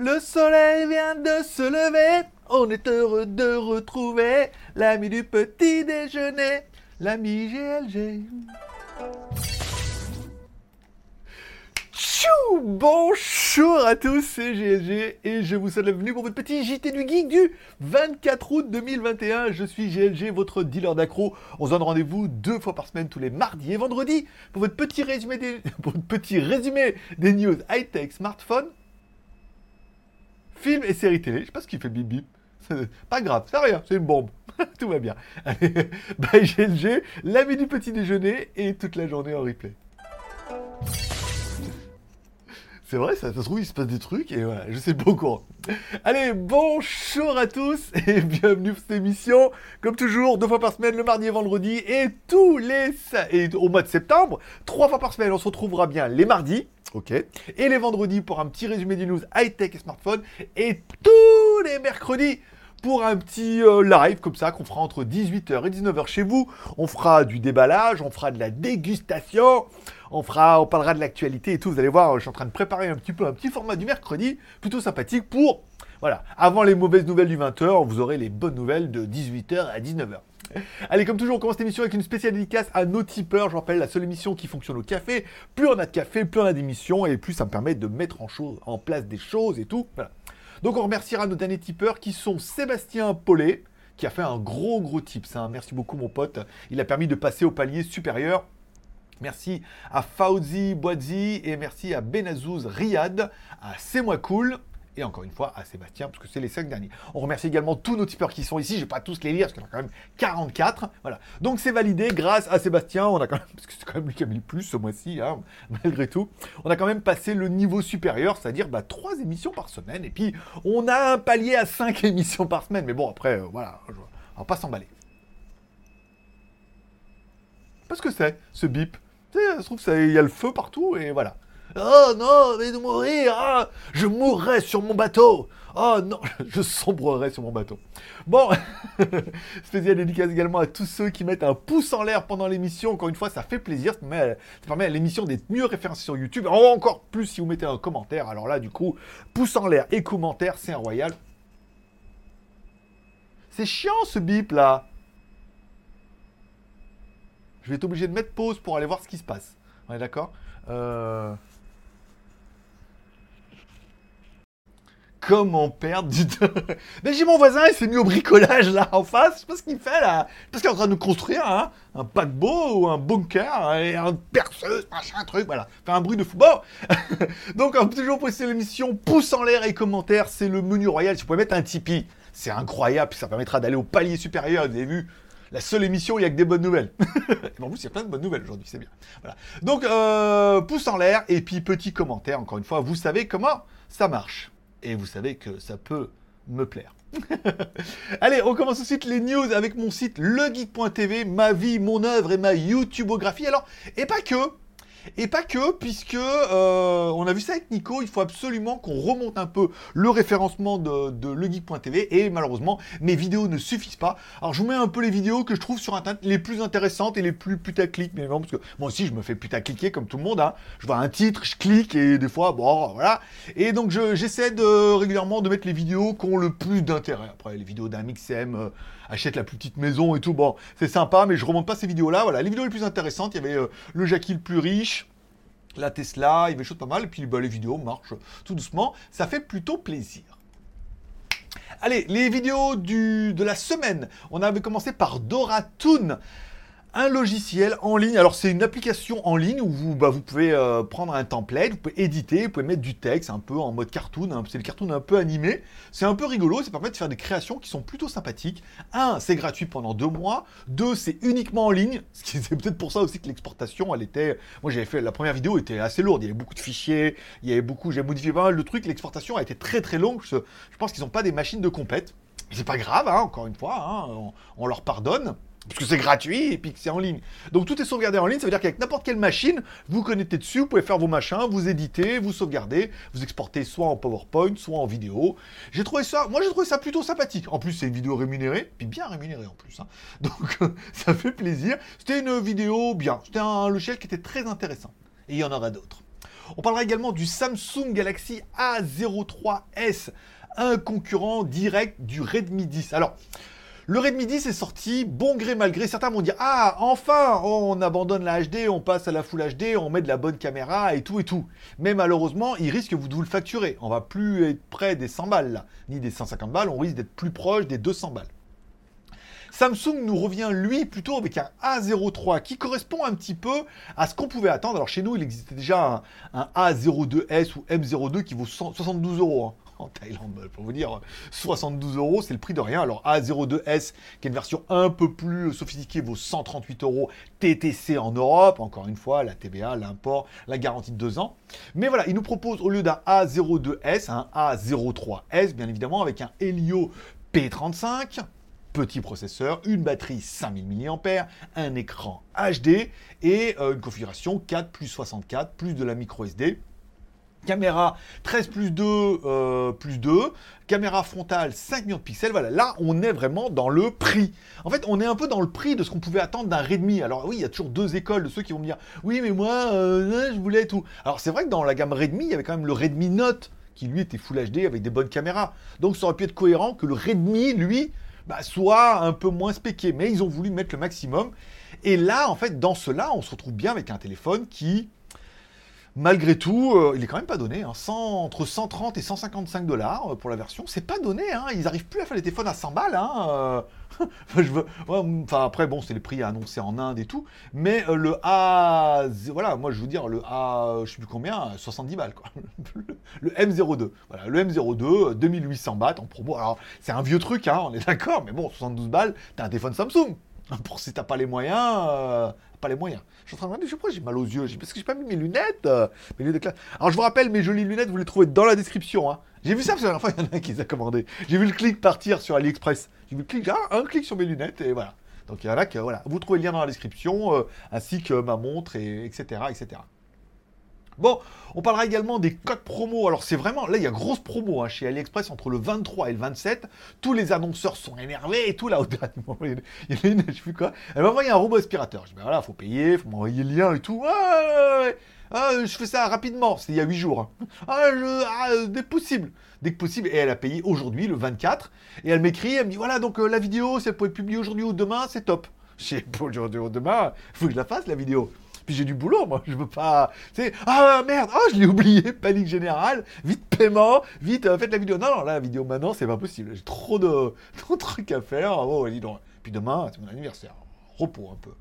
Le soleil vient de se lever, on est heureux de retrouver l'ami du petit déjeuner, l'ami GLG. Tchou Bonjour à tous, c'est GLG et je vous souhaite la bienvenue pour votre petit JT du Geek du 24 août 2021. Je suis GLG, votre dealer d'accro. On se donne rendez-vous deux fois par semaine, tous les mardis et vendredis, pour votre petit résumé des, news high-tech smartphone, films et séries télé. Je sais pas ce qui fait bip bip. Pas grave, c'est rien, c'est une bombe. Tout va bien. Bye GLG, l'ami du petit déjeuner et toute la journée en replay. C'est vrai, ça, se trouve, il se passe des trucs et voilà, je sais pas au courant. Allez, bonjour à tous et bienvenue pour cette émission. Comme toujours, deux fois par semaine, le mardi et vendredi et tous les... Et au mois de septembre, trois fois par semaine, on se retrouvera bien les mardis, ok, et les vendredis pour un petit résumé des news high-tech et smartphone et tous les mercredis pour un petit euh, live comme ça qu'on fera entre 18h et 19h chez vous. On fera du déballage, on fera de la dégustation, on fera, on parlera de l'actualité et tout. Vous allez voir, je suis en train de préparer un petit peu un petit format du mercredi, plutôt sympathique pour, voilà, avant les mauvaises nouvelles du 20h, vous aurez les bonnes nouvelles de 18h à 19h. Allez, comme toujours, on commence cette émission avec une spéciale dédicace à nos tipeurs. Je rappelle, la seule émission qui fonctionne au café. Plus on a de café, plus on a d'émissions, et plus ça me permet de mettre en, place des choses et tout. Donc on remerciera nos derniers tipeurs qui sont Sébastien Paulet, qui a fait un gros gros tips. hein. Merci beaucoup mon pote. Il a permis de passer au palier supérieur. Merci à Fauzi Boadzi et merci à Benazouz Riyad, à C'est moi cool et encore une fois à Sébastien parce que c'est les cinq derniers. On remercie également tous nos tipeurs qui sont ici. Je vais pas tous les lire parce qu'il y en a quand même 44. Voilà. Donc c'est validé grâce à Sébastien. On a quand même parce que c'est quand même lui qui a mis le plus ce mois-ci, hein, malgré tout. On a quand même passé le niveau supérieur, c'est-à-dire bah, trois émissions par semaine. Et puis on a un palier à cinq émissions par semaine. Mais bon après euh, voilà, on va pas s'emballer. Parce que c'est ce bip. Ça se trouve, il y a le feu partout et voilà. Oh non, mais de mourir, ah, je mourrai sur mon bateau. Oh non, je sombrerai sur mon bateau. Bon, spécial dédicace également à tous ceux qui mettent un pouce en l'air pendant l'émission. Encore une fois, ça fait plaisir. Ça permet, à l'émission d'être mieux référencée sur YouTube. Encore plus si vous mettez un commentaire. Alors là, du coup, pouce en l'air et commentaire, c'est un royal. C'est chiant ce bip là. Je vais être obligé de mettre pause pour aller voir ce qui se passe. On est d'accord? Euh, Comment perdre du temps Mais j'ai mon voisin, il s'est mis au bricolage là en face. Je sais pas ce qu'il fait là. Parce qu'il est en train de construire hein, un paquebot ou un bunker et un perceuse, machin, truc. Voilà. Fait un bruit de fou. Bon Donc, toujours poster l'émission pouce en l'air et commentaires. C'est le menu royal. Si vous pouvez mettre un Tipeee, c'est incroyable. Ça permettra d'aller au palier supérieur. Vous avez vu la seule émission où il n'y a que des bonnes nouvelles. Et en plus, il y a plein de bonnes nouvelles aujourd'hui, c'est bien. Voilà. Donc, euh, pouce en l'air et puis petit commentaire. Encore une fois, vous savez comment ça marche. Et vous savez que ça peut me plaire. Allez, on commence tout de suite les news avec mon site legeek.tv, ma vie, mon œuvre et ma YouTubeographie. Alors, et pas que, et pas que, puisque euh, on a vu ça avec Nico, il faut absolument qu'on remonte un peu le référencement de, de legeek.tv et malheureusement mes vidéos ne suffisent pas. Alors je vous mets un peu les vidéos que je trouve sur internet les plus intéressantes et les plus putaclic, mais non, parce que moi aussi je me fais putacliquer comme tout le monde. Hein. Je vois un titre, je clique et des fois, bon voilà. Et donc je- j'essaie de régulièrement de mettre les vidéos qui ont le plus d'intérêt. Après les vidéos d'un euh, achète la plus petite maison et tout, bon c'est sympa, mais je remonte pas ces vidéos-là. Voilà, les vidéos les plus intéressantes, il y avait euh, le Jackie le plus riche la Tesla, il y avait choses pas mal, et puis bah, les vidéos marchent tout doucement, ça fait plutôt plaisir. Allez, les vidéos du, de la semaine. On avait commencé par Doratoon, un logiciel en ligne. Alors c'est une application en ligne où vous, bah, pouvez euh, prendre un template, vous pouvez éditer, vous pouvez mettre du texte un peu en mode cartoon, hein, c'est le cartoon un peu animé. C'est un peu rigolo, ça permet de faire des créations qui sont plutôt sympathiques. Un, c'est gratuit pendant deux mois. Deux, c'est uniquement en ligne. Ce qui c'est peut-être pour ça aussi que l'exportation, elle était. Moi j'avais fait la première vidéo était assez lourde. Il y avait beaucoup de fichiers, il y avait beaucoup. J'ai modifié pas mal de trucs. L'exportation a été très très longue. Je, pense qu'ils n'ont pas des machines de compète. C'est pas grave, hein, encore une fois, hein, on leur pardonne. Parce que c'est gratuit et puis que c'est en ligne. Donc tout est sauvegardé en ligne, ça veut dire qu'avec n'importe quelle machine, vous connectez dessus, vous pouvez faire vos machins, vous éditez, vous sauvegardez, vous exportez soit en PowerPoint, soit en vidéo. J'ai trouvé ça, moi j'ai trouvé ça plutôt sympathique. En plus c'est une vidéo rémunérée, puis bien rémunérée en plus. hein. Donc ça fait plaisir. C'était une vidéo bien, c'était un logiciel qui était très intéressant. Et il y en aura d'autres. On parlera également du Samsung Galaxy A03s, un concurrent direct du Redmi 10. Alors, le Redmi 10 est sorti, bon gré mal gré. Certains vont dire Ah, enfin, on abandonne la HD, on passe à la Full HD, on met de la bonne caméra et tout et tout. Mais malheureusement, il risque de vous le facturer. On va plus être près des 100 balles ni des 150 balles, on risque d'être plus proche des 200 balles. Samsung nous revient, lui, plutôt avec un A03 qui correspond un petit peu à ce qu'on pouvait attendre. Alors chez nous, il existait déjà un, A02S ou M02 qui vaut 72 euros. En Thaïlande, pour vous dire, 72 euros, c'est le prix de rien. Alors A02S, qui est une version un peu plus sophistiquée, vaut 138 euros TTC en Europe. Encore une fois, la TVA, l'import, la garantie de 2 ans. Mais voilà, il nous propose au lieu d'un A02S, un A03S, bien évidemment, avec un Helio P35, petit processeur, une batterie 5000 mAh, un écran HD et euh, une configuration 4 plus 64 plus de la micro SD. Caméra 13 plus 2 euh, plus 2, caméra frontale 5 millions de pixels, voilà, là on est vraiment dans le prix. En fait, on est un peu dans le prix de ce qu'on pouvait attendre d'un Redmi. Alors oui, il y a toujours deux écoles de ceux qui vont me dire oui, mais moi, euh, je voulais tout. Alors c'est vrai que dans la gamme Redmi, il y avait quand même le Redmi Note qui lui était Full HD avec des bonnes caméras. Donc ça aurait pu être cohérent que le Redmi, lui, bah, soit un peu moins spéqué. Mais ils ont voulu mettre le maximum. Et là, en fait, dans cela, on se retrouve bien avec un téléphone qui, malgré tout, euh, il est quand même pas donné. Hein. entre 130 et 155 dollars euh, pour la version. C'est pas donné. Hein. Ils arrivent plus à faire les téléphones à 100 balles. Hein. Euh. enfin, après, bon, c'est les prix annoncés en Inde et tout. Mais le A. Voilà, moi, je veux dire, le A. Je sais plus combien, 70 balles, quoi. le M02. Voilà, le M02, 2800 bahts en promo. Alors, c'est un vieux truc, hein, on est d'accord. Mais bon, 72 balles, t'as un téléphone Samsung. Pour si t'as pas les moyens, pas les moyens. Je suis en train de me demander, je pas, j'ai mal aux yeux, parce que j'ai pas mis mes lunettes, mes lunettes. Alors je vous rappelle, mes jolies lunettes, vous les trouvez dans la description. Hein. J'ai vu ça parce que la dernière fois, il y en a un qui les a commandées. J'ai vu le clic partir sur AliExpress. J'ai vu le clic, ah, un clic sur mes lunettes, et voilà. Donc il y en a que, voilà, vous trouvez le lien dans la description, ainsi que ma montre, et etc., etc. Bon, on parlera également des codes promo. Alors c'est vraiment, là il y a grosse promo hein, chez AliExpress entre le 23 et le 27. Tous les annonceurs sont énervés et tout là. Il y a une, je sais quoi. Elle m'a envoyé un robot aspirateur. Je dis ben voilà, faut payer, faut m'envoyer le lien et tout. Ah, je fais ça rapidement. C'était il y a 8 jours. Hein. Ah, je, ah, dès que possible. Dès que possible. Et elle a payé aujourd'hui, le 24. Et elle m'écrit, elle me dit voilà, donc euh, la vidéo, si elle peut être publiée aujourd'hui ou demain, c'est top. Je sais, aujourd'hui ou demain, il faut que je la fasse la vidéo. Puis j'ai du boulot, moi. Je veux pas. Tu ah merde, oh, je l'ai oublié, panique générale. Vite paiement, vite, euh, faites la vidéo. Non, non, là, la vidéo maintenant, c'est pas possible. J'ai trop de, trucs à faire. Oh. Puis demain, c'est mon anniversaire. Repos un peu.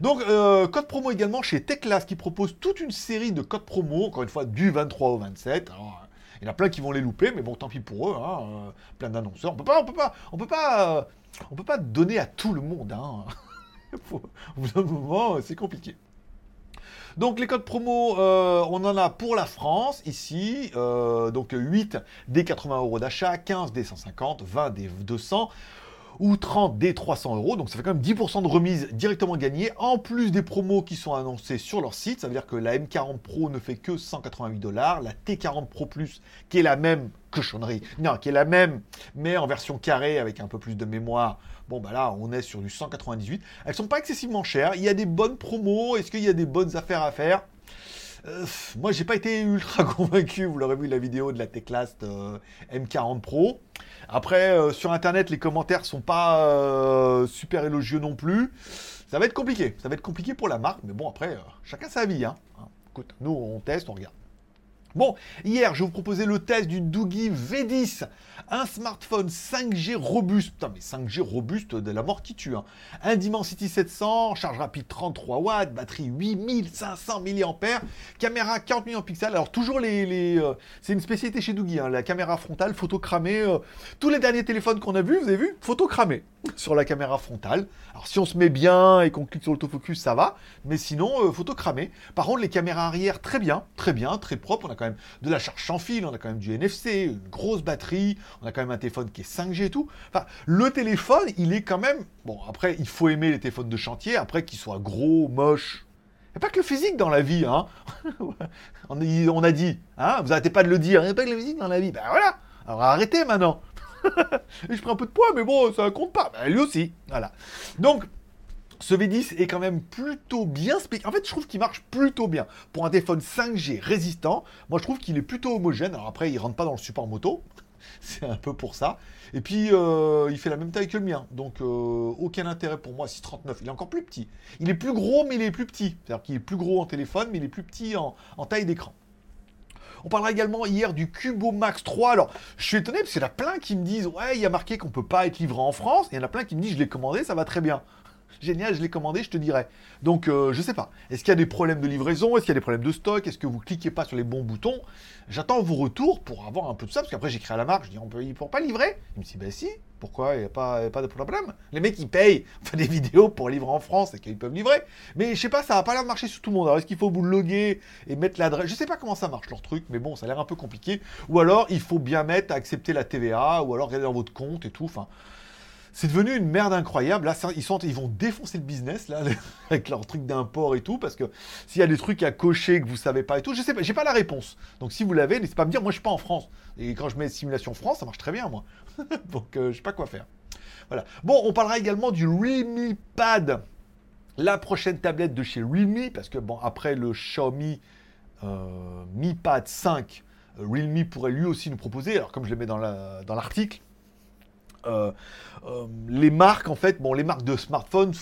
Donc, euh, code promo également chez Techlas qui propose toute une série de codes promo, encore une fois, du 23 au 27. Alors, il y en a plein qui vont les louper, mais bon, tant pis pour eux. Hein, euh, plein d'annonceurs. On peut pas, on peut pas, on peut pas, on peut pas donner à tout le monde. Hein. au bout d'un moment, c'est compliqué. Donc les codes promo, euh, on en a pour la France ici, euh, donc 8 des 80 euros d'achat, 15 des 150, 20 des 200 ou 30 des 300 euros. Donc ça fait quand même 10% de remise directement gagnée, en plus des promos qui sont annoncés sur leur site. Ça veut dire que la M40 Pro ne fait que 188 dollars, la T40 Pro Plus, qui est la même cochonnerie, non, qui est la même, mais en version carrée avec un peu plus de mémoire, Bon, bah là, on est sur du 198. Elles sont pas excessivement chères. Il y a des bonnes promos. Est-ce qu'il y a des bonnes affaires à faire? Euh, moi, j'ai pas été ultra convaincu. Vous l'aurez vu la vidéo de la Teclast euh, M40 Pro. Après, euh, sur Internet, les commentaires sont pas super élogieux non plus. Ça va être compliqué. Ça va être compliqué pour la marque. Mais bon, après, chacun sa vie. Hein. Écoute, nous, on teste, on regarde. Bon, hier, je vous proposais le test du Doogie V10, un smartphone 5G robuste. Putain, mais 5G robuste de la mort qui tue. Hein. Un Dimensity 700, charge rapide 33 watts, batterie 8500 mAh, caméra 40 millions de pixels. Alors, toujours les. Euh, c'est une spécialité chez Doogie, hein, la caméra frontale, photo cramée. Euh, tous les derniers téléphones qu'on a vus, vous avez vu Photo cramée sur la caméra frontale. Alors, si on se met bien et qu'on clique sur l'autofocus, ça va. Mais sinon, euh, photo cramée. Par contre, les caméras arrière, très bien, très bien, très propre. Quand même de la charge sans fil, on a quand même du NFC, une grosse batterie, on a quand même un téléphone qui est 5G et tout. Enfin, le téléphone, il est quand même... Bon, après, il faut aimer les téléphones de chantier, après qu'il soit gros, moche. Il a pas que le physique dans la vie, hein. on, a dit, hein, vous arrêtez pas de le dire, il n'y a pas que le physique dans la vie. Ben voilà, alors arrêtez maintenant. je prends un peu de poids, mais bon, ça compte pas. Ben, lui aussi, voilà. Donc, Ce V10 est quand même plutôt bien. En fait, je trouve qu'il marche plutôt bien. Pour un téléphone 5G résistant, moi je trouve qu'il est plutôt homogène. Alors après, il rentre pas dans le support moto. C'est un peu pour ça. Et puis, euh, il fait la même taille que le mien. Donc, euh, aucun intérêt pour moi. 6,39. Il est encore plus petit. Il est plus gros, mais il est plus petit. C'est-à-dire qu'il est plus gros en téléphone, mais il est plus petit en, taille d'écran. On parlera également hier du Cubo Max 3. Alors, je suis étonné parce qu'il y en a plein qui me disent Ouais, il y a marqué qu'on peut pas être livré en France. Et il y en a plein qui me disent Je l'ai commandé, ça va très bien génial, je l'ai commandé, je te dirai. Donc, euh, je sais pas. Est-ce qu'il y a des problèmes de livraison? Est-ce qu'il y a des problèmes de stock? Est-ce que vous cliquez pas sur les bons boutons? J'attends vos retours pour avoir un peu de ça, parce qu'après j'écris à la marque, je dis on peut, pour pas livrer? Il me dit bah si, pourquoi? Il n'y a, pas, de problème. Les mecs ils payent, des vidéos pour livrer en France et qu'ils peuvent livrer. Mais je sais pas, ça va pas l'air de marcher sur tout le monde. Alors est-ce qu'il faut vous loguer et mettre l'adresse? Je sais pas comment ça marche leur truc, mais bon, ça a l'air un peu compliqué. Ou alors il faut bien mettre à accepter la TVA, ou alors regarder dans votre compte et tout. Enfin, c'est devenu une merde incroyable. Là, ils, vont défoncer le business là, avec leur truc d'import et tout, parce que s'il y a des trucs à cocher que vous savez pas et tout, je sais pas, j'ai pas la réponse. Donc si vous l'avez, n'hésitez pas à me dire. Moi, je suis pas en France. Et quand je mets simulation France, ça marche très bien, moi. Donc, euh, je sais pas quoi faire. Voilà. Bon, on parlera également du Realme Pad, la prochaine tablette de chez Realme, parce que bon, après le Xiaomi euh, Mi Pad 5, euh, Realme pourrait lui aussi nous proposer. Alors, comme je le mets dans l'article. Euh, euh, les marques, en fait, bon, les marques de smartphones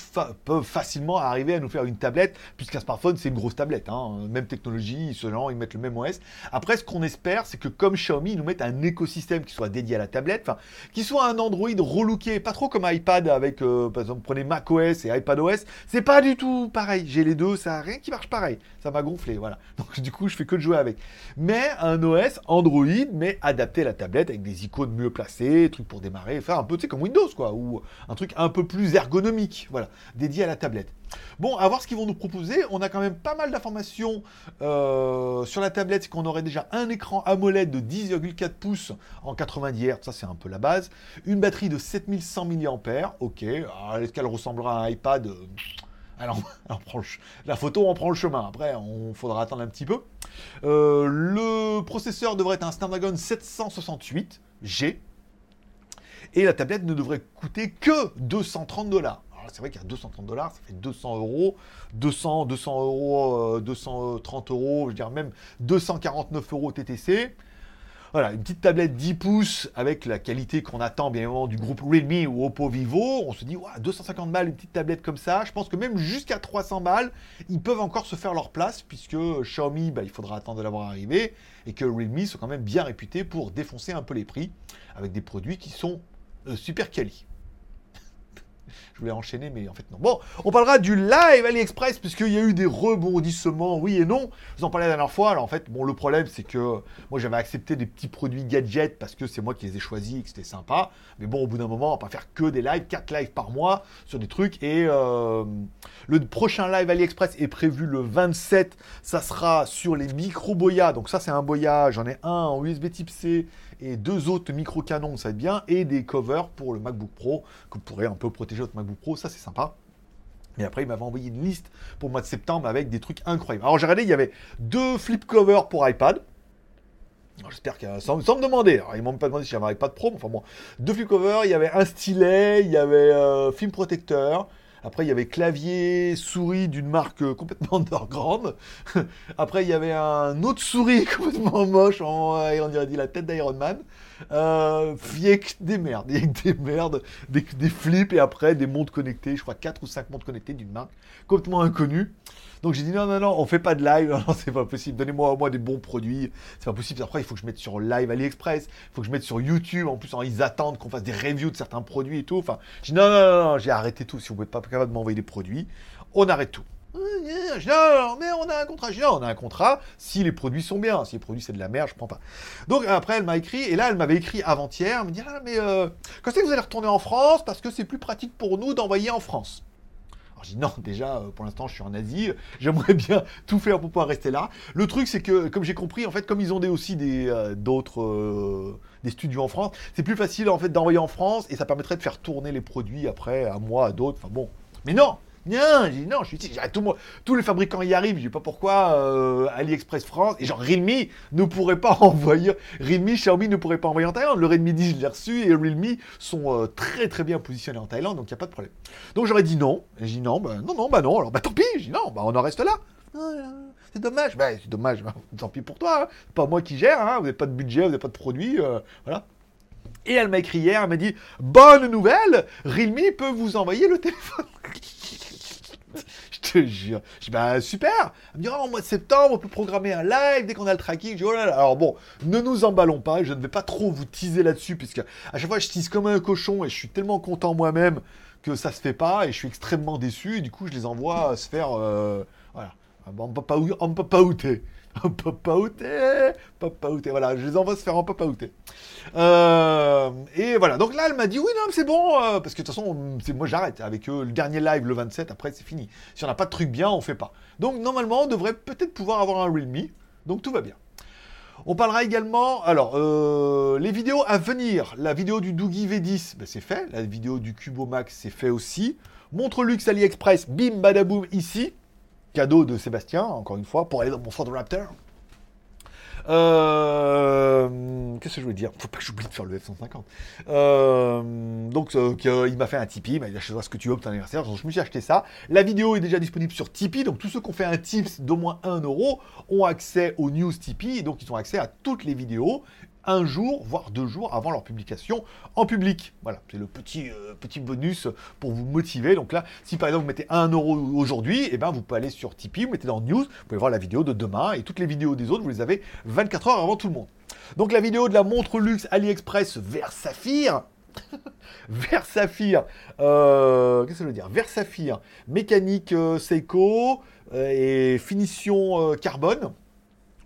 peuvent facilement arriver à nous faire une tablette, puisqu'un smartphone, c'est une grosse tablette. Hein. même technologie, ce genre, ils mettent le même OS. Après, ce qu'on espère, c'est que comme Xiaomi, ils nous mettent un écosystème qui soit dédié à la tablette, enfin, qui soit un Android relooké, pas trop comme iPad avec, euh, par exemple, prenez macOS et iPadOS. C'est pas du tout pareil. J'ai les deux, ça a rien qui marche pareil. Ça m'a gonflé, voilà. Donc, du coup, je fais que de jouer avec. Mais un OS Android, mais adapté à la tablette avec des icônes mieux placées, trucs pour démarrer, faire un peu, tu sais, comme Windows, ou un truc un peu plus ergonomique, voilà, dédié à la tablette. Bon, à voir ce qu'ils vont nous proposer. On a quand même pas mal d'informations euh, sur la tablette, qu'on aurait déjà un écran AMOLED de 10,4 pouces en 90 Hz, ça c'est un peu la base. Une batterie de 7100 mAh, ok. Est-ce qu'elle ressemblera à un iPad alors, la photo, on prend le chemin. Après, on faudra attendre un petit peu. Euh, le processeur devrait être un Snapdragon 768G. Et la tablette ne devrait coûter que 230 dollars. C'est vrai qu'à 230 dollars, ça fait 200 euros, 200, 200 euros, 230 euh, euros, je veux dire même 249 euros TTC. Voilà, une petite tablette 10 pouces avec la qualité qu'on attend bien évidemment du groupe Realme ou Oppo Vivo. On se dit, 250 balles, une petite tablette comme ça. Je pense que même jusqu'à 300 balles, ils peuvent encore se faire leur place puisque Xiaomi, bah, il faudra attendre de l'avoir arrivé et que Realme sont quand même bien réputés pour défoncer un peu les prix avec des produits qui sont super quali. Je voulais enchaîner, mais en fait non. Bon, on parlera du live AliExpress, puisqu'il y a eu des rebondissements, oui et non. Vous en parlais la dernière fois. Alors en fait, bon, le problème, c'est que moi, j'avais accepté des petits produits gadgets parce que c'est moi qui les ai choisis et que c'était sympa. Mais bon, au bout d'un moment, on va pas faire que des lives, 4 lives par mois sur des trucs. Et euh, le prochain live AliExpress est prévu le 27. Ça sera sur les micro boya. Donc ça, c'est un boya. J'en ai un en USB Type C et deux autres micro-canons, ça va être bien, et des covers pour le MacBook Pro, que vous pourrez un peu protéger votre MacBook Pro, ça c'est sympa. Et après, il m'avait envoyé une liste pour le mois de septembre avec des trucs incroyables. Alors j'ai regardé, il y avait deux flip covers pour iPad. J'espère que sans, sans, me demander. Alors, ils m'ont pas demandé si j'avais un iPad Pro, mais enfin bon. Deux flip covers, il y avait un stylet, il y avait euh, film protecteur, après, il y avait clavier, souris d'une marque euh, complètement underground. Après, il y avait un autre souris complètement moche, en, on dirait la tête d'Iron Man. Euh, des merdes, il des merdes, des, des, flips et après des montres connectées, je crois 4 ou 5 montres connectées d'une marque complètement inconnue. Donc j'ai dit non, non, non, on fait pas de live, non, c'est pas possible, donnez-moi au moins des bons produits, c'est pas possible. Après, il faut que je mette sur live AliExpress, il faut que je mette sur YouTube, en plus, ils attendent qu'on fasse des reviews de certains produits et tout. Enfin, j'ai dit non, non, non, j'ai arrêté tout. Si vous n'êtes pas capable de m'envoyer des produits, on arrête tout. Non, mais on a un contrat. On a un contrat si les produits sont bien. Si les produits c'est de la merde, je prends pas. Donc après, elle m'a écrit, et là, elle m'avait écrit avant-hier. Elle me dit, ah, mais euh, quand c'est que vous allez retourner en France? Parce que c'est plus pratique pour nous d'envoyer en France. Alors je dis non, déjà, euh, pour l'instant, je suis en Asie, j'aimerais bien tout faire pour pouvoir rester là. Le truc, c'est que, comme j'ai compris, en fait, comme ils ont des, aussi des, euh, d'autres, euh, des studios en France, c'est plus facile, en fait, d'envoyer en France, et ça permettrait de faire tourner les produits après, à moi, à d'autres, enfin bon. Mais non Non, je suis ici. Tout tous les fabricants y arrivent. Je dis pas pourquoi euh, AliExpress France et genre Realme ne pourrait pas envoyer. Realme, Xiaomi ne pourrait pas envoyer en Thaïlande. Le Redmi 10, je l'ai reçu et Realme sont euh, très très bien positionnés en Thaïlande, donc il n'y a pas de problème. Donc j'aurais dit non. J'ai dit non, bah non, non, bah non. Alors bah tant pis. J'ai dit non, bah on en reste là. Ah, C'est dommage. Bah c'est dommage. Bah, tant pis pour toi. hein. Pas moi qui gère. Hein. Vous n'avez pas de budget, vous n'avez pas de produit. euh, voilà. Et elle m'a écrit hier, elle m'a dit Bonne nouvelle, Realme peut vous envoyer le téléphone. Je te jure. Je dis Bah super. Elle me dit Oh, au mois de septembre, on peut programmer un live dès qu'on a le tracking. Je dis Oh. Alors bon, ne nous emballons pas. Je ne vais pas trop vous teaser là-dessus, puisque à chaque fois, je tease comme un cochon et je suis tellement content moi-même que ça se fait pas et je suis extrêmement déçu. Et du coup, je les envoie se faire. euh, voilà. Ah bah, On peut pas, on peut pas outer. On peut pas outer. Voilà, je les envoie se faire en papa outer. Euh, et voilà, donc là, elle m'a dit oui, non, c'est bon, euh, parce que de toute façon, moi j'arrête avec eux. Le dernier live le 27, après c'est fini. Si on n'a pas de truc bien, on fait pas. Donc normalement, on devrait peut-être pouvoir avoir un Realme, donc tout va bien. On parlera également, alors, euh, les vidéos à venir. La vidéo du Doogie V10, ben, c'est fait. La vidéo du Cubo Max, c'est fait aussi. Montre luxe AliExpress, bim badaboum ici. Cadeau de Sébastien, encore une fois, pour aller dans mon Ford Raptor. Euh, Qu'est-ce que je voulais dire? Faut pas que j'oublie de faire le F-150. Euh, donc, euh, il m'a fait un Tipeee, il m'a dit achète-toi ce que tu veux pour ton anniversaire. Je me suis acheté ça. La vidéo est déjà disponible sur Tipeee. Donc, tous ceux qui ont fait un tips d'au moins 1 euro ont accès aux news Tipeee. Et donc, ils ont accès à toutes les vidéos un jour, voire deux jours avant leur publication en public. Voilà, c'est le petit, euh, petit bonus pour vous motiver. Donc là, si par exemple vous mettez 1 euro aujourd'hui, et ben vous pouvez aller sur Tipeee, vous mettez dans News, vous pouvez voir la vidéo de demain, et toutes les vidéos des autres, vous les avez 24 heures avant tout le monde. Donc la vidéo de la montre luxe AliExpress vers Saphir, vers Saphir, euh, qu'est-ce que ça veut dire? Vers Saphir, mécanique euh, Seiko et finition carbone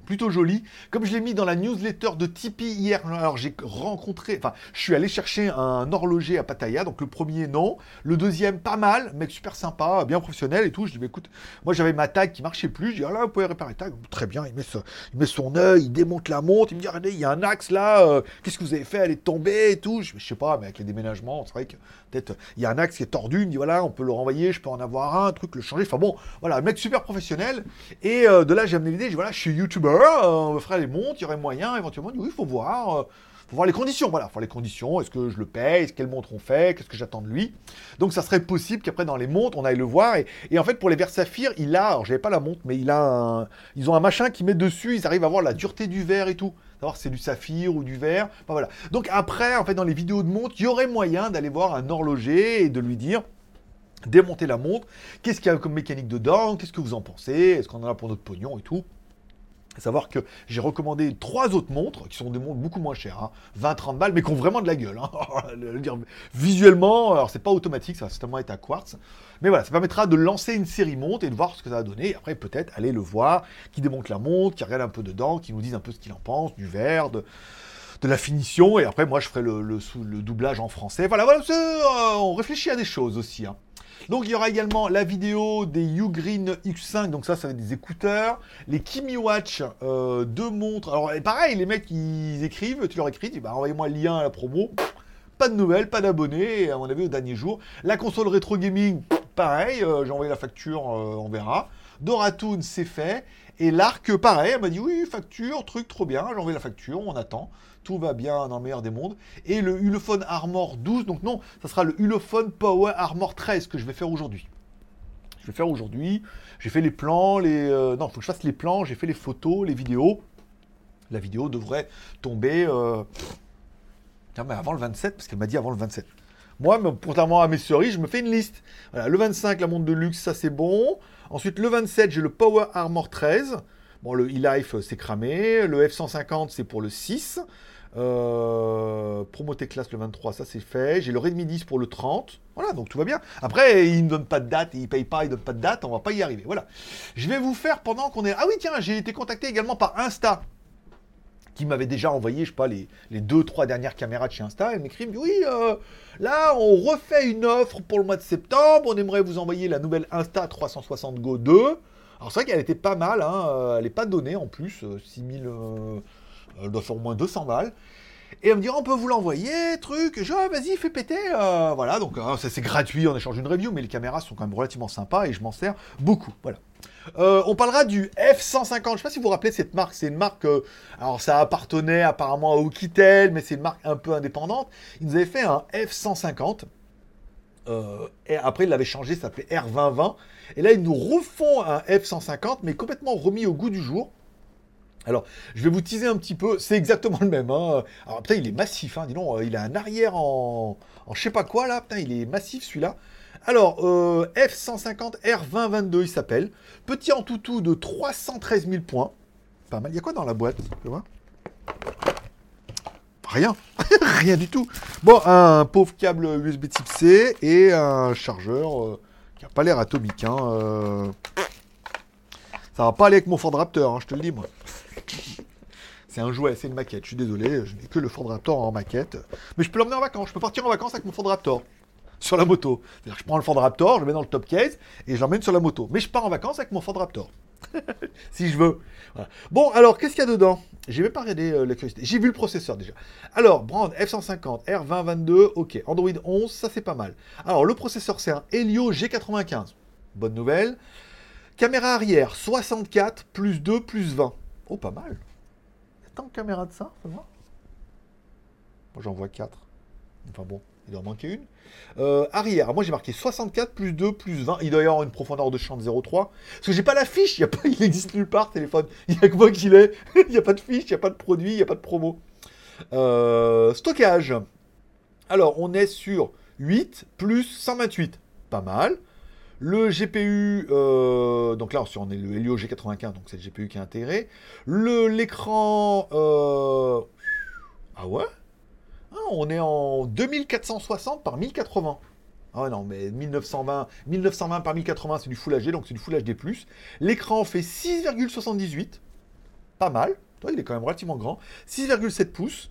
plutôt joli. Comme je l'ai mis dans la newsletter de Tipeee hier, alors j'ai rencontré, enfin, je suis allé chercher un horloger à Pattaya, donc le premier, non. Le deuxième, pas mal, mec super sympa, bien professionnel et tout. Je dis, bah, écoute, moi j'avais ma tag qui marchait plus. Je dis, ah là, vous pouvez réparer tag. Très bien, il met, son œil, il démonte la montre, il me dit, regardez, il y a un axe là, euh, qu'est-ce que vous avez fait? Elle est tombée et tout. Je, je sais pas, mais avec les déménagements, c'est vrai que peut-être il y a un axe qui est tordu. Il me dit, voilà, on peut le renvoyer, je peux en avoir un, truc, le changer. Enfin bon, voilà, mec super professionnel. Et euh, de là, j'ai amené l'idée, je dis, voilà, je suis youtubeur, euh, on me fera les montres, il y aurait moyen éventuellement. Oui, il faut voir. euh, voir les conditions, voilà, faut les conditions, est-ce que je le paye, est-ce quelle montre on fait, qu'est-ce que j'attends de lui. Donc ça serait possible qu'après dans les montres, on aille le voir. Et, en fait, pour les verres saphir, il a, alors j'avais pas la montre, mais il a un, ils ont un machin qui met dessus, ils arrivent à voir la dureté du verre et tout. Savoir c'est du saphir ou du verre. Voilà. Donc après, en fait, dans les vidéos de montre, il y aurait moyen d'aller voir un horloger et de lui dire, démonter la montre, qu'est-ce qu'il y a comme mécanique dedans, qu'est-ce que vous en pensez, est-ce qu'on en a pour notre pognon et tout. Savoir que j'ai recommandé trois autres montres, qui sont des montres beaucoup moins chères, hein, 20-30 balles, mais qui ont vraiment de la gueule. hein. Visuellement, alors c'est pas automatique, ça va certainement être à quartz. Mais voilà, ça permettra de lancer une série montre et de voir ce que ça va donner. Après, peut-être aller le voir, qui démonte la montre, qui regarde un peu dedans, qui nous dise un peu ce qu'il en pense, du verre, de, la finition. Et après, moi, je ferai le, le doublage en français. Voilà, voilà, euh, on réfléchit à des choses aussi. hein. Donc il y aura également la vidéo des Ugreen X5, donc ça, ça va être des écouteurs. Les Kimi Watch, euh, deux montres. Alors pareil, les mecs, ils écrivent, tu leur écris, tu bah, envoyez-moi le lien à la promo. Pas de nouvelles, pas d'abonnés, à mon avis, au dernier jour. La console rétro gaming, pareil, euh, j'ai envoyé la facture, euh, on verra. Doratoon, c'est fait. Et l'arc, pareil, elle m'a dit, oui, facture, truc, trop bien, j'ai envoyé la facture, on attend. Tout va bien dans le meilleur des mondes. Et le Ulefone Armor 12, donc non, ça sera le Ulefone Power Armor 13 que je vais faire aujourd'hui. Je vais faire aujourd'hui. J'ai fait les plans, les. euh, non, il faut que je fasse les plans, j'ai fait les photos, les vidéos. La vidéo devrait tomber. euh, mais avant le 27, parce qu'elle m'a dit avant le 27. Moi, contrairement à mes cerises, je me fais une liste. Voilà, le 25, la montre de luxe, ça c'est bon. Ensuite, le 27, j'ai le Power Armor 13. Bon, le e-life, euh, c'est cramé. Le F150, c'est pour le 6. Euh, Promotech Class le 23, ça c'est fait. J'ai le Redmi 10 pour le 30. Voilà, donc tout va bien. Après, il ne donne pas de date, il paye pas, il donne pas de date, on va pas y arriver. Voilà. Je vais vous faire pendant qu'on est. Ah oui, tiens, j'ai été contacté également par Insta qui m'avait déjà envoyé, je sais pas, les, deux, trois dernières caméras de chez Insta. Elle m'écrit, oui, euh, là, on refait une offre pour le mois de septembre. On aimerait vous envoyer la nouvelle Insta 360 Go 2. Alors, c'est vrai qu'elle était pas mal, hein, euh, elle n'est pas donnée en plus, euh, 6000, euh, elle doit faire au moins 200 balles. Et elle me dit, on peut vous l'envoyer, truc. Je dis, ah, vas-y, fais péter. voilà, donc euh, c'est gratuit, on échange une review, mais les caméras sont quand même relativement sympas et je m'en sers beaucoup. Voilà. Euh, on parlera du F150. Je sais pas si vous vous rappelez cette marque. C'est une marque. euh, alors, ça appartenait apparemment à Oukitel, mais c'est une marque un peu indépendante. Ils nous avaient fait un F150. Euh, et après, ils l'avaient changé, ça s'appelait R2020. Et là, ils nous refont un F150, mais complètement remis au goût du jour. Alors, je vais vous teaser un petit peu. C'est exactement le même. Hein. Alors, putain, il est massif. Hein. Il a un arrière en, en je sais pas quoi là. Putain, il est massif celui-là. Alors, euh, F150 R2022, il s'appelle. Petit en toutou de 313 000 points. Pas mal. Il y a quoi dans la boîte Tu vois? Rien. Rien du tout. Bon, un pauvre câble USB type C et un chargeur euh, qui a pas l'air atomique. Hein. euh. Ça va pas aller avec mon Ford Raptor, hein, je te le dis moi. C'est un jouet, c'est une maquette. Je suis désolé, je n'ai que le Ford Raptor en maquette. Mais je peux l'emmener en vacances. Je peux partir en vacances avec mon Ford Raptor. Sur la moto. C'est-à-dire que je prends le Ford Raptor, je le mets dans le top case et je l'emmène sur la moto. Mais je pars en vacances avec mon Ford Raptor. si je veux. Bon, alors, qu'est-ce qu'il y a dedans? J'ai même pas regardé euh, la. J'ai vu le processeur déjà. Alors, Brand F150, R2022, ok. Android 11, ça c'est pas mal. Alors, le processeur, c'est un Helio G95. Bonne nouvelle. Caméra arrière, 64, plus 2, plus 20. Oh, pas mal. Il y a tant de caméras de ça, voir. Moi, j'en vois 4. Enfin bon, il doit en manquer une. Euh, arrière, moi j'ai marqué 64 plus 2 plus 20. Il doit y avoir une profondeur de champ de 0,3. Parce que j'ai pas la fiche, a pas, il existe nulle part téléphone. Il n'y a que moi qui l'ai. il n'y a pas de fiche, il n'y a pas de produit, il n'y a pas de promo. Euh, stockage. Alors on est sur 8 plus 128. Pas mal. Le GPU, euh, donc là on est le Helio G95, donc c'est le GPU qui est intégré. L'écran, ah ouais? On est en 2460 par 1080. Ah non, mais 1920, 1920 par 1080, c'est du Full HD, donc c'est du Full HD+. L'écran fait 6,78. Pas mal. Il est quand même relativement grand. 6,7 pouces.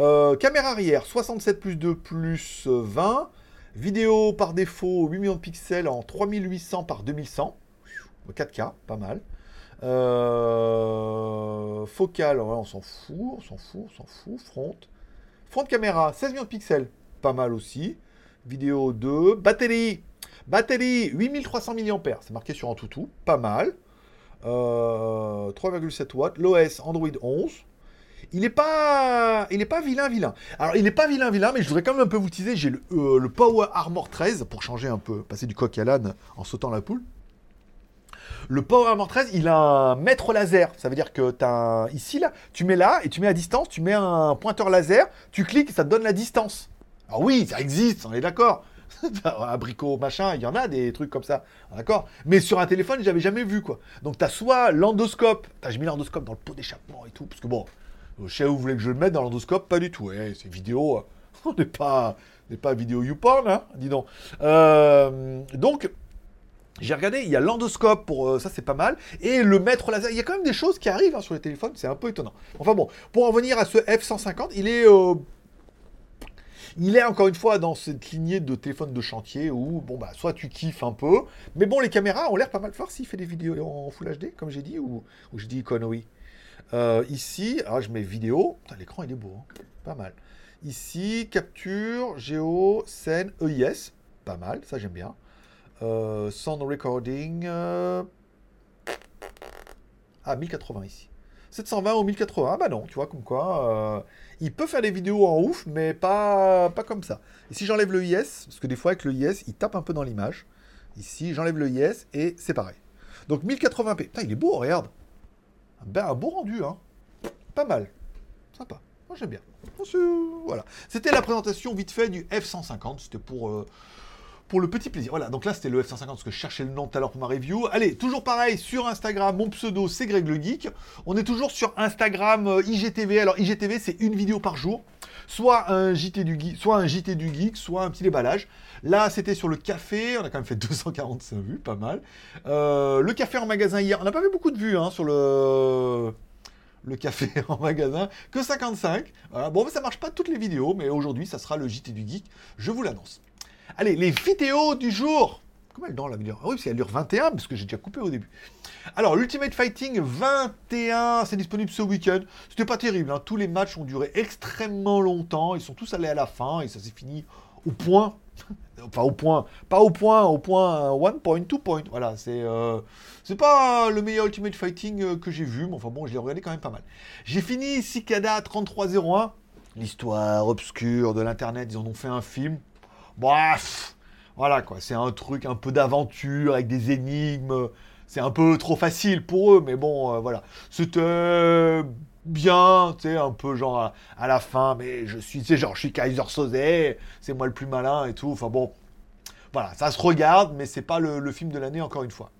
Euh, caméra arrière, 67 plus 2 plus euh, 20. Vidéo par défaut, 8 millions de pixels en 3800 par 2100. 4K, pas mal. Euh, focal, ouais, on s'en fout, on s'en fout, on s'en fout. Front. Front de caméra, 16 millions de pixels, pas mal aussi. Vidéo 2. Batterie, batterie 8300 mAh, c'est marqué sur un toutou, pas mal. Euh, 3,7 watts. L'OS Android 11. Il n'est pas, il est pas vilain, vilain. Alors, il n'est pas vilain, vilain, mais je voudrais quand même un peu vous teaser. J'ai le, euh, le Power Armor 13 pour changer un peu, passer du coq à l'âne en sautant la poule. Le Power Armor 13, il a un mètre laser. Ça veut dire que tu ici, là, tu mets là et tu mets à distance, tu mets un pointeur laser, tu cliques ça te donne la distance. Alors oui, ça existe, on est d'accord. Abricot, machin, il y en a des trucs comme ça. D'accord Mais sur un téléphone, j'avais jamais vu, quoi. Donc tu as soit l'endoscope, j'ai mis l'endoscope dans le pot d'échappement et tout, parce que bon, je sais où vous voulez que je le mette dans l'endoscope, pas du tout. Ouais, c'est vidéo, on n'est pas, pas vidéo YouPorn, hein, dis donc. Euh, donc, j'ai regardé, il y a l'endoscope pour euh, ça, c'est pas mal, et le mètre laser. Il y a quand même des choses qui arrivent hein, sur les téléphones, c'est un peu étonnant. Enfin bon, pour en venir à ce F150, il est, euh, il est encore une fois dans cette lignée de téléphones de chantier où bon bah soit tu kiffes un peu, mais bon les caméras ont l'air pas mal fort s'il fait des vidéos en Full HD comme j'ai dit ou, je dis conneries. Euh, ici, alors je mets vidéo, l'écran il est beau, hein. pas mal. Ici, capture, géo, scène, EIS, pas mal, ça j'aime bien. Euh, sound recording. euh, Ah, 1080 ici. 720 ou 1080. Ah bah non, tu vois, comme quoi. euh, Il peut faire des vidéos en ouf, mais pas, pas comme ça. Et si j'enlève le IS, parce que des fois avec le IS, il tape un peu dans l'image. Ici, j'enlève le IS et c'est pareil. Donc 1080p. Putain, il est beau, regarde. Ben, un beau rendu, hein. Pas mal. Sympa. Moi, j'aime bien. Voilà. C'était la présentation vite fait du F-150. C'était pour, euh, pour le petit plaisir. Voilà. Donc là, c'était le F-150 parce que je cherchais le nom tout à l'heure pour ma review. Allez, toujours pareil sur Instagram. Mon pseudo, c'est Greg le Geek. On est toujours sur Instagram euh, IGTV. Alors, IGTV, c'est une vidéo par jour. Soit un JT du geek, soit un JT du geek, soit un petit déballage. Là, c'était sur le café. On a quand même fait 245 vues, pas mal. Euh, le café en magasin hier. On n'a pas fait beaucoup de vues hein, sur le le café en magasin, que 55. Voilà. Bon, mais ça marche pas toutes les vidéos, mais aujourd'hui, ça sera le JT du Geek, je vous l'annonce. Allez, les vidéos du jour Combien de temps la vidéo Ah oui, parce qu'elle dure 21, parce que j'ai déjà coupé au début. Alors, l'Ultimate Fighting 21, c'est disponible ce week-end. C'était pas terrible, hein. tous les matchs ont duré extrêmement longtemps, ils sont tous allés à la fin, et ça s'est fini au point. enfin, au point, pas au point, au point 1 point, 2 point. Voilà, c'est euh, c'est pas le meilleur Ultimate Fighting euh, que j'ai vu, mais enfin bon, je l'ai regardé quand même pas mal. J'ai fini Cicada 3301, l'histoire obscure de l'internet, ils en ont fait un film. Bref, voilà quoi, c'est un truc un peu d'aventure avec des énigmes. C'est un peu trop facile pour eux, mais bon, euh, voilà. C'était bien, tu sais, un peu genre à, la fin, mais je suis, tu sais, genre je suis Kaiser Soze, c'est moi le plus malin et tout. Enfin bon, voilà, ça se regarde, mais c'est pas le film de l'année encore une fois.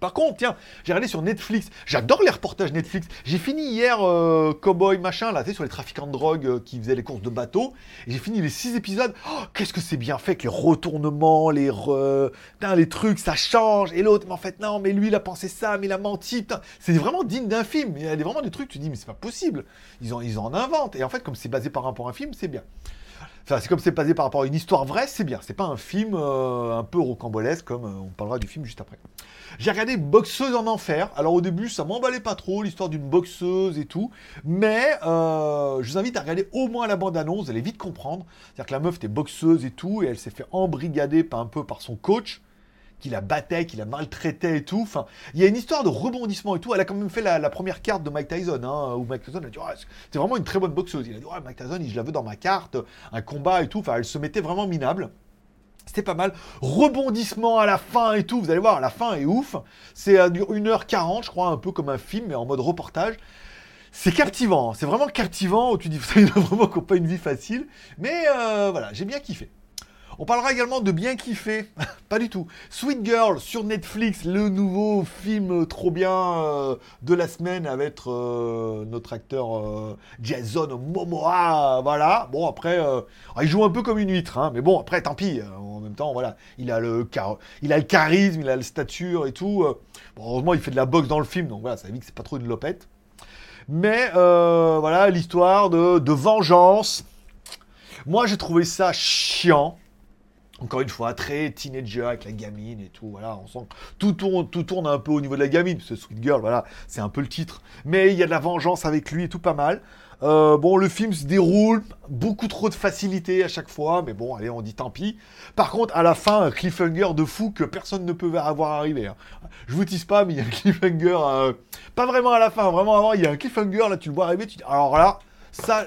Par contre, tiens, j'ai regardé sur Netflix. J'adore les reportages Netflix. J'ai fini hier euh, Cowboy machin, là, tu sais, sur les trafiquants de drogue euh, qui faisaient les courses de bateau. Et j'ai fini les six épisodes. Oh, qu'est-ce que c'est bien fait, que les retournements, les, les trucs, ça change. Et l'autre, mais en fait, non, mais lui, il a pensé ça, mais il a menti. C'est vraiment digne d'un film. Il y a vraiment des trucs, tu dis, mais c'est pas possible. Ils en, ils en inventent. Et en fait, comme c'est basé par rapport à un film, c'est bien. C'est comme c'est basé par rapport à une histoire vraie, c'est bien. C'est pas un film euh, un peu rocambolesque comme on parlera du film juste après. J'ai regardé Boxeuse en enfer. Alors au début, ça m'emballait pas trop, l'histoire d'une boxeuse et tout. Mais euh, je vous invite à regarder au moins la bande-annonce, vous allez vite comprendre. C'est-à-dire que la meuf était boxeuse et tout, et elle s'est fait embrigader un peu par son coach qui la battait, qui la maltraitait et tout. Il y a une histoire de rebondissement et tout. Elle a quand même fait la, première carte de Mike Tyson, hein, où Mike Tyson a dit c'est vraiment une très bonne boxeuse. Il a dit Mike Tyson, je la veux dans ma carte, un combat et tout. Elle se mettait vraiment minable. C'était pas mal. Rebondissement à la fin et tout. Vous allez voir, la fin est ouf. C'est à 1h40, je crois, un peu comme un film, mais en mode reportage. C'est captivant. C'est vraiment captivant. Où tu dis, vous savez vraiment qu'on pas une vie facile. Mais euh, voilà, j'ai bien kiffé. On parlera également de bien kiffer, pas du tout. Sweet Girl sur Netflix, le nouveau film trop bien euh, de la semaine avec euh, notre acteur euh, Jason Momoa. Voilà. Bon après, il joue un peu comme une huître, hein, mais bon après, tant pis. En même temps, voilà, il a le il a le charisme, il a la stature et tout. heureusement, il fait de la boxe dans le film, donc voilà, ça dire que c'est pas trop une lopette. Mais voilà, l'histoire de vengeance. Moi, j'ai trouvé ça chiant encore une fois, très teenager avec la gamine et tout. Voilà, on sent que tout tourne, un peu au niveau de la gamine. Ce Sweet Girl, voilà, c'est un peu le titre. Mais il y a de la vengeance avec lui et tout pas mal. Euh, bon, le film se déroule, beaucoup trop de facilité à chaque fois, mais bon, allez, on dit tant pis. Par contre, à la fin, un cliffhanger de fou que personne ne peut avoir arrivé. Hein. Je vous tease pas, mais il y a un cliffhanger, euh, pas vraiment à la fin, vraiment avant, il y a un cliffhanger, là, tu le vois arriver, tu dis, alors là, ça,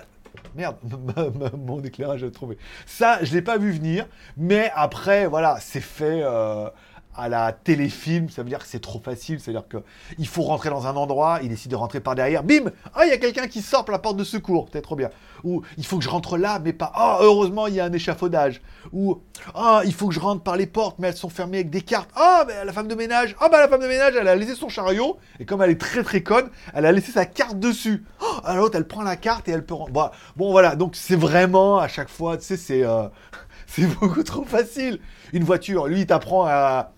Merde, mon éclairage a trouvé. Ça, je l'ai pas vu venir, mais après, voilà, c'est fait. Euh, à la téléfilm, ça veut dire que c'est trop facile, c'est-à-dire qu'il faut rentrer dans un endroit, il décide de rentrer par derrière, bim Ah, il y a quelqu'un qui sort par la porte de secours, peut-être trop bien. Ou il faut que je rentre là, mais pas. Ah, heureusement, il y a un échafaudage. Ou Ah, il faut que je rentre par les portes, mais elles sont fermées avec des cartes. Ah, mais la femme de ménage, ah, bah la femme de ménage, elle a laissé son chariot, et comme elle est très très conne, elle a laissé sa carte dessus. Oh, alors l'autre, elle prend la carte et elle peut. Bon, bon voilà, donc c'est vraiment à chaque fois, tu sais, c'est. Euh, c'est beaucoup trop facile. Une voiture, lui, il t'apprend à,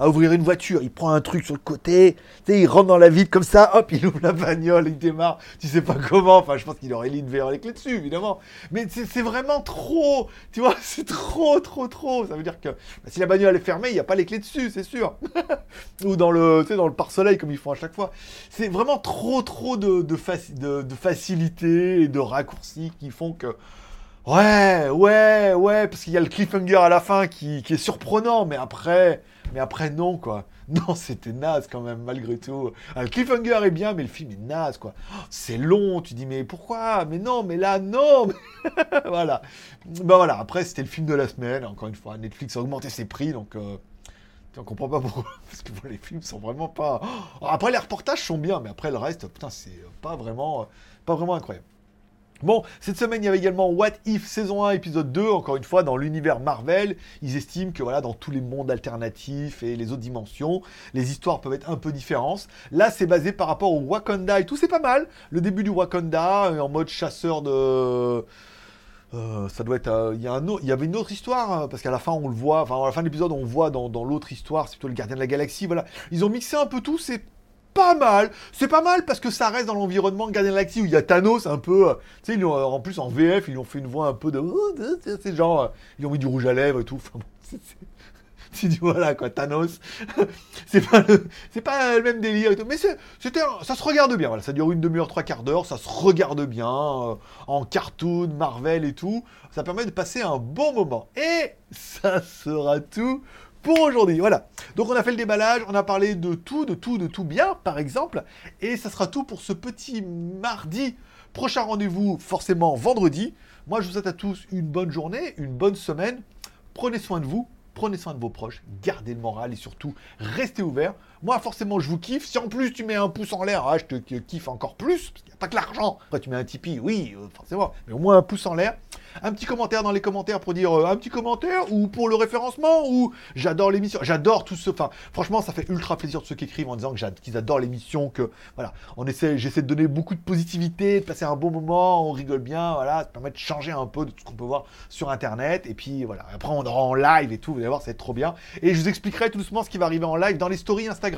ouvrir une voiture. Il prend un truc sur le côté, tu sais, il rentre dans la vide comme ça, hop, il ouvre la bagnole, il démarre. Tu sais pas comment. Enfin, je pense qu'il aurait mis les clés dessus, évidemment. Mais c'est vraiment trop. Tu vois, c'est trop, trop, trop. Ça veut dire que bah, si la bagnole est fermée, il n'y a pas les clés dessus, c'est sûr. Ou dans le, tu sais, dans le pare-soleil, comme ils font à chaque fois. C'est vraiment trop, trop de, de, de, de facilité et de raccourcis qui font que Ouais, ouais, ouais, parce qu'il y a le cliffhanger à la fin qui, est surprenant, mais après, mais après non, quoi. Non, c'était naze quand même, malgré tout. Ah, le cliffhanger est bien, mais le film est naze, quoi. c'est long, tu dis, mais pourquoi? Mais non, mais là, non Voilà. Ben voilà, après, c'était le film de la semaine. Encore une fois, Netflix a augmenté ses prix, donc... Euh, on comprend pas pourquoi, parce que les films sont vraiment pas... après, les reportages sont bien, mais après, le reste, putain, c'est pas vraiment, pas vraiment incroyable. Bon, cette semaine, il y avait également What If saison 1, épisode 2, encore une fois, dans l'univers Marvel. Ils estiment que voilà, dans tous les mondes alternatifs et les autres dimensions, les histoires peuvent être un peu différentes. Là, c'est basé par rapport au Wakanda et tout, c'est pas mal. Le début du Wakanda, euh, en mode chasseur de... Euh, ça doit être. Euh, il y, y avait une autre histoire, parce qu'à la fin, on le voit, enfin, à la fin de l'épisode, on voit dans, dans l'autre histoire, c'est plutôt le gardien de la galaxie, voilà. Ils ont mixé un peu tout, c'est pas mal. C'est pas mal parce que ça reste dans l'environnement de Gardien de où il y a Thanos un peu. Euh, tu sais, en plus en VF, ils ont fait une voix un peu de. C'est genre. Ils ont mis du rouge à lèvres et tout. tu dis voilà quoi, Thanos, c'est pas, le, pas même délire, et tout. mais ça se regarde bien. Ça dure une demi-heure, trois quarts d'heure, ça se regarde bien euh, en cartoon, Marvel et tout. Ça permet de passer un bon moment. Et ça sera tout pour aujourd'hui. Voilà. Donc on a fait le déballage, on a parlé de tout, de tout, de tout bien, par exemple. Et ça sera tout pour ce petit mardi. Prochain rendez-vous, forcément vendredi. Moi, je vous souhaite à tous une bonne journée, une bonne semaine. Prenez soin de vous, prenez soin de vos proches, gardez le moral et surtout, restez ouverts. Moi, forcément, je vous kiffe. Si en plus tu mets un pouce en l'air, ah, je te kiffe encore plus, parce qu'il n'y a pas que l'argent. Après, tu mets un Tipeee, oui, euh, forcément, mais au moins un pouce en l'air. Un petit commentaire dans les commentaires pour dire euh, un petit commentaire ou pour le référencement ou j'adore l'émission. J'adore tout ce. Franchement, ça fait ultra plaisir de ceux qui écrivent en disant qu'ils adorent l'émission, que voilà, on essaie, j'essaie de donner beaucoup de positivité, de passer un bon moment, on rigole bien, voilà, ça permet de changer un peu de tout ce qu'on peut voir sur internet. Et puis voilà, après on aura en live et tout, vous allez voir, c'est trop bien. Et je vous expliquerai tout doucement ce qui va arriver en live dans les stories Instagram.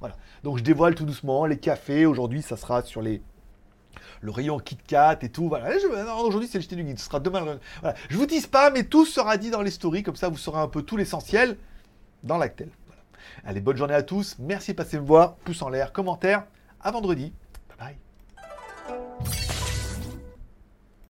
Voilà. Donc je dévoile tout doucement les cafés. Aujourd'hui, ça sera sur les le rayon Kit Kat et tout. Voilà. Aujourd'hui, c'est le jeté du guide. Ce sera demain. Voilà. Je vous dis pas, mais tout sera dit dans les stories. Comme ça, vous saurez un peu tout l'essentiel dans l'actel. Allez, bonne journée à tous. Merci de passer me voir. Pouce en l'air, commentaire. À vendredi.